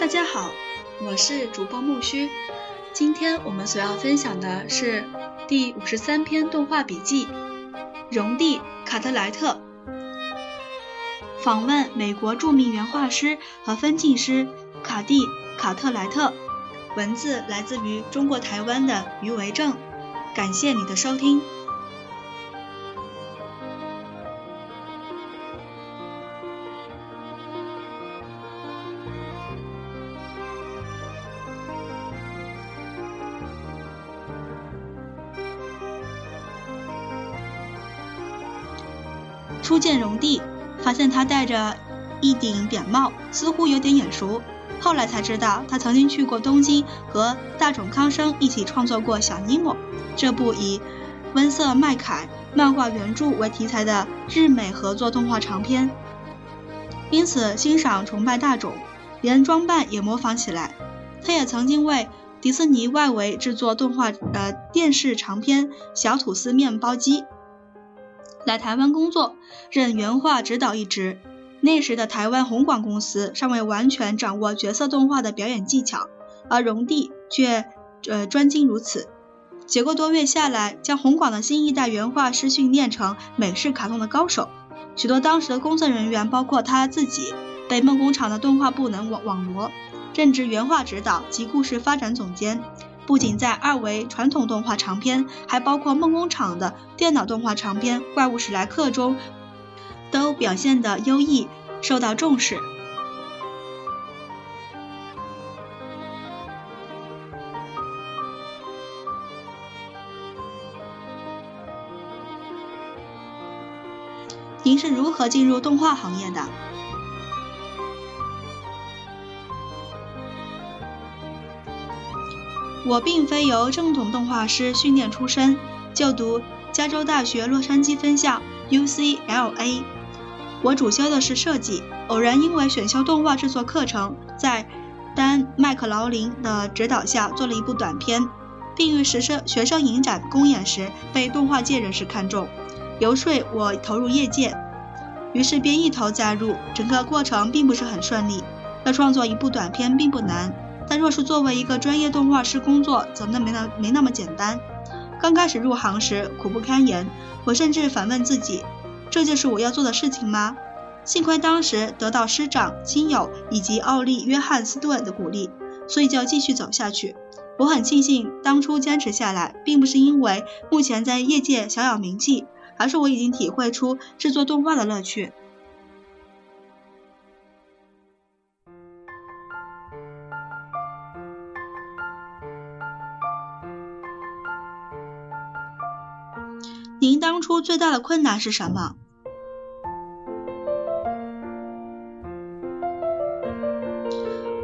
大家好，我是主播木须。今天我们所要分享的是第五十三篇动画笔记《荣地卡特莱特》。访问美国著名原画师和分镜师卡蒂卡特莱特。文字来自于中国台湾的余维正。感谢你的收听。初见荣地，发现他戴着一顶扁帽，似乎有点眼熟。后来才知道，他曾经去过东京，和大冢康生一起创作过《小尼莫》这部以温瑟麦凯漫画原著为题材的日美合作动画长片，因此欣赏崇拜大冢，连装扮也模仿起来。他也曾经为迪士尼外围制作动画呃电视长片《小吐司面包机》。来台湾工作，任原画指导一职。那时的台湾红广公司尚未完全掌握角色动画的表演技巧，而荣帝却呃专精如此。几个多月下来，将红广的新一代原画师训练成美式卡通的高手。许多当时的工作人员，包括他自己，被梦工厂的动画部能网网罗，任职原画指导及故事发展总监。不仅在二维传统动画长片，还包括梦工厂的电脑动画长片《怪物史莱克》中，都表现得优异，受到重视。您是如何进入动画行业的？我并非由正统动画师训练出身，就读加州大学洛杉矶分校 （UCLA）。我主修的是设计，偶然因为选修动画制作课程，在丹·麦克劳林的指导下做了一部短片，并于实生学生影展公演时被动画界人士看中，游说我投入业界。于是便一头栽入，整个过程并不是很顺利。要创作一部短片并不难。但若是作为一个专业动画师工作，怎么没那没那么简单？刚开始入行时苦不堪言，我甚至反问自己：这就是我要做的事情吗？幸亏当时得到师长、亲友以及奥利·约翰斯顿的鼓励，所以就要继续走下去。我很庆幸当初坚持下来，并不是因为目前在业界小有名气，而是我已经体会出制作动画的乐趣。当初最大的困难是什么？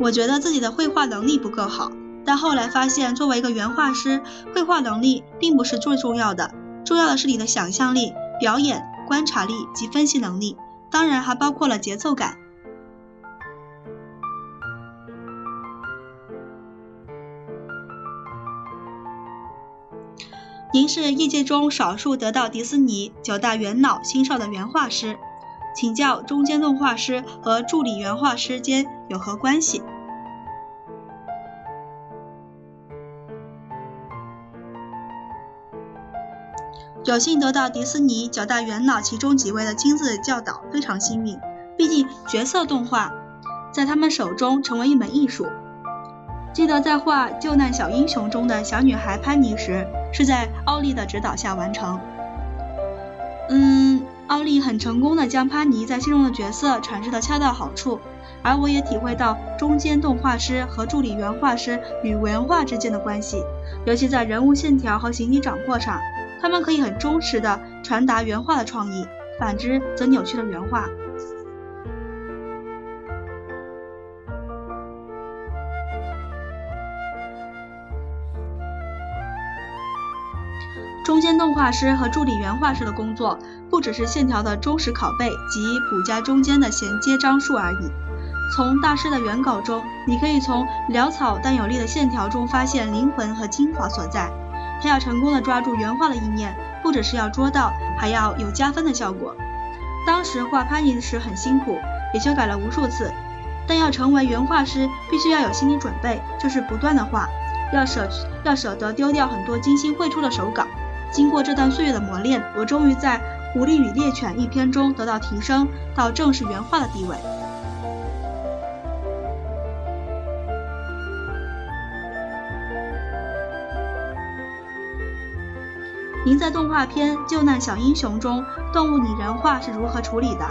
我觉得自己的绘画能力不够好，但后来发现，作为一个原画师，绘画能力并不是最重要的，重要的是你的想象力、表演、观察力及分析能力，当然还包括了节奏感。您是业界中少数得到迪士尼九大元老新少的原画师，请教中间动画师和助理原画师间有何关系？有幸得到迪士尼九大元老其中几位的亲自教导，非常幸运。毕竟角色动画在他们手中成为一门艺术。记得在画《救难小英雄》中的小女孩潘妮时，是在奥利的指导下完成。嗯，奥利很成功的将潘妮在心中的角色诠释的恰到好处，而我也体会到中间动画师和助理原画师与原画之间的关系，尤其在人物线条和形体掌握上，他们可以很忠实的传达原画的创意，反之则扭曲了原画。中间动画师和助理原画师的工作，不只是线条的忠实拷贝及补加中间的衔接张数而已。从大师的原稿中，你可以从潦草但有力的线条中发现灵魂和精华所在。他要成功的抓住原画的意念，不只是要捉到，还要有加分的效果。当时画潘妮时很辛苦，也修改了无数次。但要成为原画师，必须要有心理准备，就是不断的画，要舍要舍得丢掉很多精心绘出的手稿。经过这段岁月的磨练，我终于在《狐狸与猎犬》一篇中得到提升到正式原画的地位。您在动画片《救难小英雄》中，动物拟人化是如何处理的？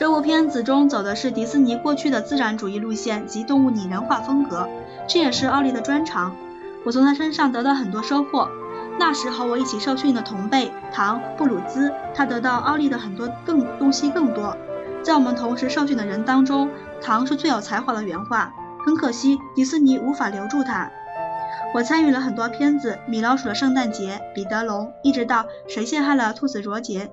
这部片子中走的是迪士尼过去的自然主义路线及动物拟人化风格，这也是奥利的专长。我从他身上得到很多收获。那时和我一起受训的同辈唐布鲁兹，他得到奥利的很多更东西更多。在我们同时受训的人当中，唐是最有才华的原画。很可惜，迪士尼无法留住他。我参与了很多片子，《米老鼠的圣诞节》《彼得龙》，一直到《谁陷害了兔子罗杰》，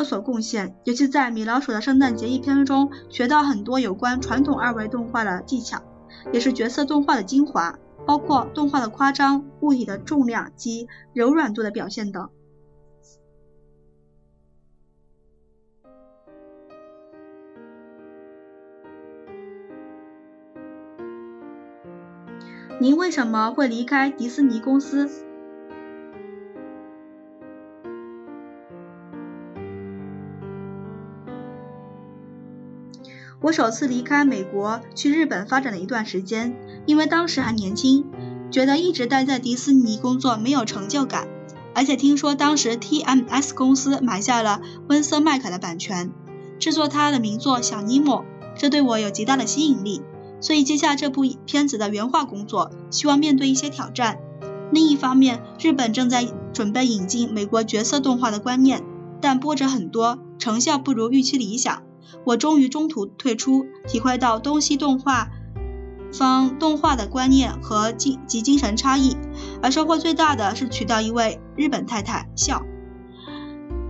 有所贡献。尤其在《米老鼠的圣诞节》一篇中，学到很多有关传统二维动画的技巧，也是角色动画的精华，包括动画的夸张、物体的重量及柔软度的表现等。您为什么会离开迪士尼公司？我首次离开美国去日本发展了一段时间，因为当时还年轻，觉得一直待在迪士尼工作没有成就感，而且听说当时 TMS 公司买下了温森麦凯的版权，制作他的名作《小尼莫》，这对我有极大的吸引力。所以接下这部片子的原画工作，希望面对一些挑战。另一方面，日本正在准备引进美国角色动画的观念，但波折很多，成效不如预期理想。我终于中途退出，体会到东西动画方动画的观念和精及精神差异，而收获最大的是娶到一位日本太太笑。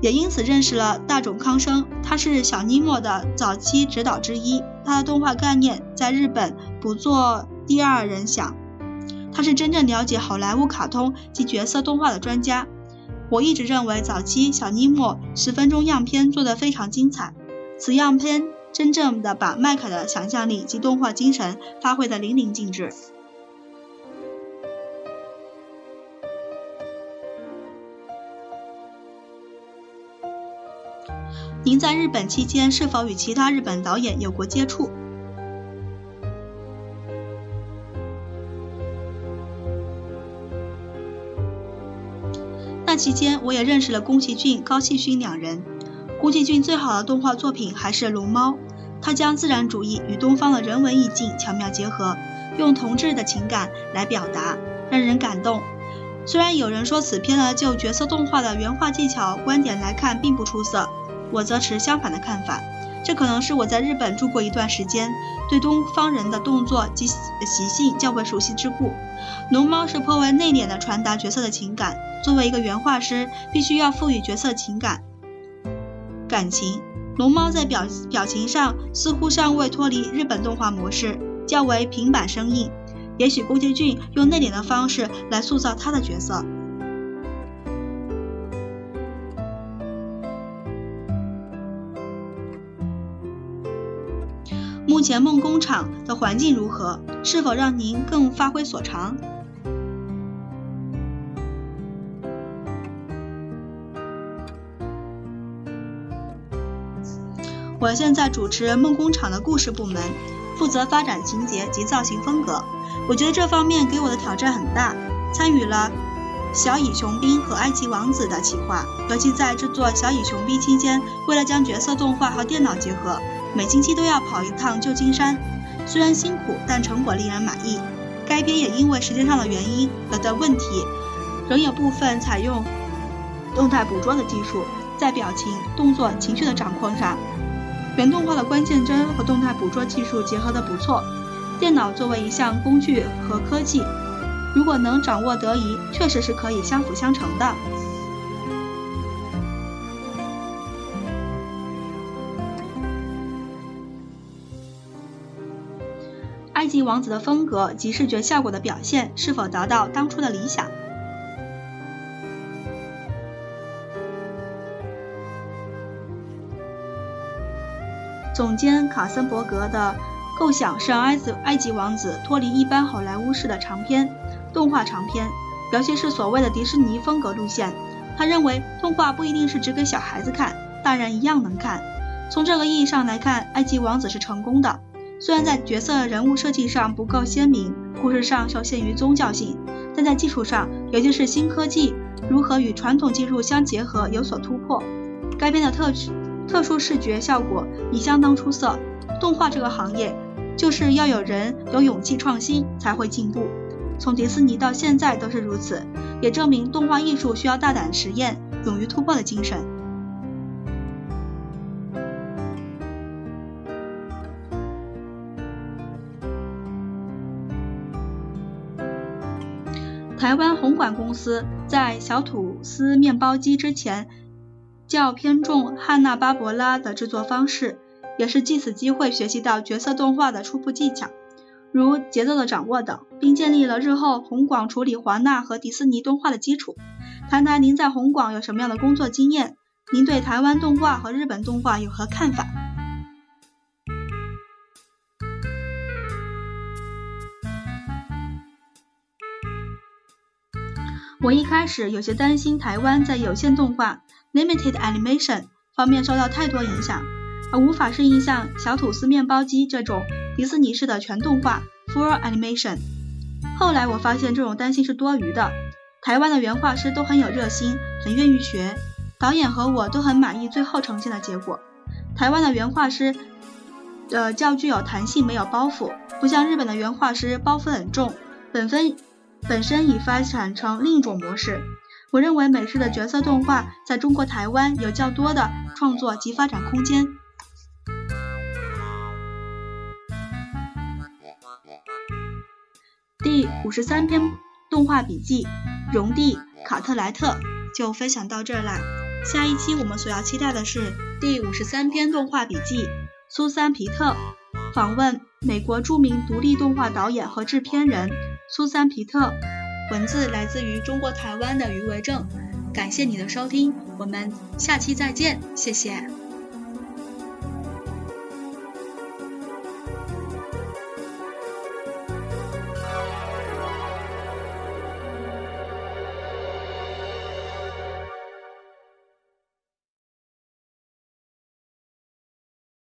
也因此认识了大冢康生，他是小尼莫的早期指导之一，他的动画概念在日本不做第二人想，他是真正了解好莱坞卡通及角色动画的专家。我一直认为早期小尼莫十分钟样片做得非常精彩，此样片真正的把麦凯的想象力及动画精神发挥得淋漓尽致。您在日本期间是否与其他日本导演有过接触？那期间我也认识了宫崎骏、高崎勋两人。宫崎骏最好的动画作品还是《龙猫》，他将自然主义与东方的人文意境巧妙结合，用同志的情感来表达，让人感动。虽然有人说此片呢就角色动画的原画技巧观点来看并不出色。我则持相反的看法，这可能是我在日本住过一段时间，对东方人的动作及习性较为熟悉之故。龙猫是颇为内敛的传达角色的情感，作为一个原画师，必须要赋予角色情感感情。龙猫在表表情上似乎尚未脱离日本动画模式，较为平板生硬。也许宫崎骏用内敛的方式来塑造他的角色。目前梦工厂的环境如何？是否让您更发挥所长？我现在主持梦工厂的故事部门，负责发展情节及造型风格。我觉得这方面给我的挑战很大。参与了《小蚁雄兵》和《埃及王子》的企划，尤其在制作《小蚁雄兵》期间，为了将角色动画和电脑结合。每星期都要跑一趟旧金山，虽然辛苦，但成果令人满意。该片也因为时间上的原因和的问题，仍有部分采用动态捕捉的技术，在表情、动作、情绪的掌控上，原动画的关键帧和动态捕捉技术结合的不错。电脑作为一项工具和科技，如果能掌握得宜，确实是可以相辅相成的。埃及王子的风格及视觉效果的表现是否达到当初的理想？总监卡森伯格的构想是让埃及埃及王子脱离一般好莱坞式的长片动画长片，尤其是所谓的迪士尼风格路线。他认为动画不一定是只给小孩子看，大人一样能看。从这个意义上来看，埃及王子是成功的。虽然在角色人物设计上不够鲜明，故事上受限于宗教性，但在技术上，尤其是新科技如何与传统技术相结合有所突破。该片的特质特殊视觉效果已相当出色。动画这个行业，就是要有人有勇气创新才会进步。从迪士尼到现在都是如此，也证明动画艺术需要大胆实验、勇于突破的精神。台湾红馆公司在小吐司面包机之前较偏重汉娜巴伯拉的制作方式，也是借此机会学习到角色动画的初步技巧，如节奏的掌握等，并建立了日后红广处理华纳和迪士尼动画的基础。谈谈您在红广有什么样的工作经验？您对台湾动画和日本动画有何看法？我一开始有些担心台湾在有线动画 （limited animation） 方面受到太多影响，而无法适应像小吐司面包机这种迪士尼式的全动画 （full animation）。后来我发现这种担心是多余的。台湾的原画师都很有热心，很愿意学，导演和我都很满意最后呈现的结果。台湾的原画师，呃，较具有弹性，没有包袱，不像日本的原画师包袱很重，本分。本身已发展成另一种模式。我认为美式的角色动画在中国台湾有较多的创作及发展空间。第五十三篇动画笔记《荣蒂卡特莱特》就分享到这儿啦。下一期我们所要期待的是第五十三篇动画笔记《苏珊皮特》，访问美国著名独立动画导演和制片人。苏珊·皮特，文字来自于中国台湾的余为正。感谢你的收听，我们下期再见，谢谢。